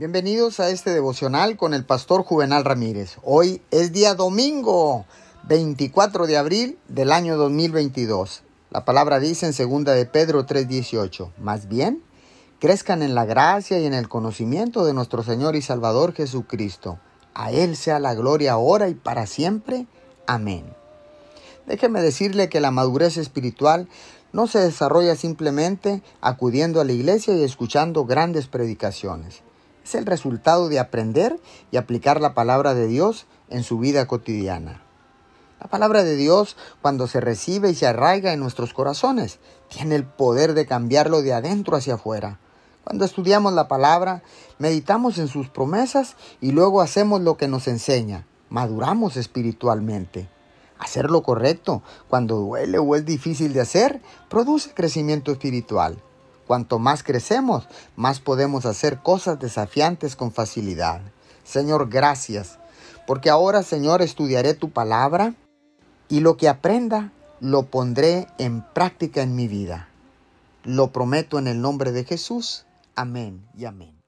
Bienvenidos a este devocional con el pastor Juvenal Ramírez. Hoy es día domingo, 24 de abril del año 2022. La palabra dice en 2 de Pedro 3:18, más bien, crezcan en la gracia y en el conocimiento de nuestro Señor y Salvador Jesucristo. A Él sea la gloria ahora y para siempre. Amén. Déjeme decirle que la madurez espiritual no se desarrolla simplemente acudiendo a la iglesia y escuchando grandes predicaciones. Es el resultado de aprender y aplicar la palabra de Dios en su vida cotidiana. La palabra de Dios, cuando se recibe y se arraiga en nuestros corazones, tiene el poder de cambiarlo de adentro hacia afuera. Cuando estudiamos la palabra, meditamos en sus promesas y luego hacemos lo que nos enseña. Maduramos espiritualmente. Hacer lo correcto, cuando duele o es difícil de hacer, produce crecimiento espiritual. Cuanto más crecemos, más podemos hacer cosas desafiantes con facilidad. Señor, gracias, porque ahora, Señor, estudiaré tu palabra y lo que aprenda lo pondré en práctica en mi vida. Lo prometo en el nombre de Jesús. Amén y amén.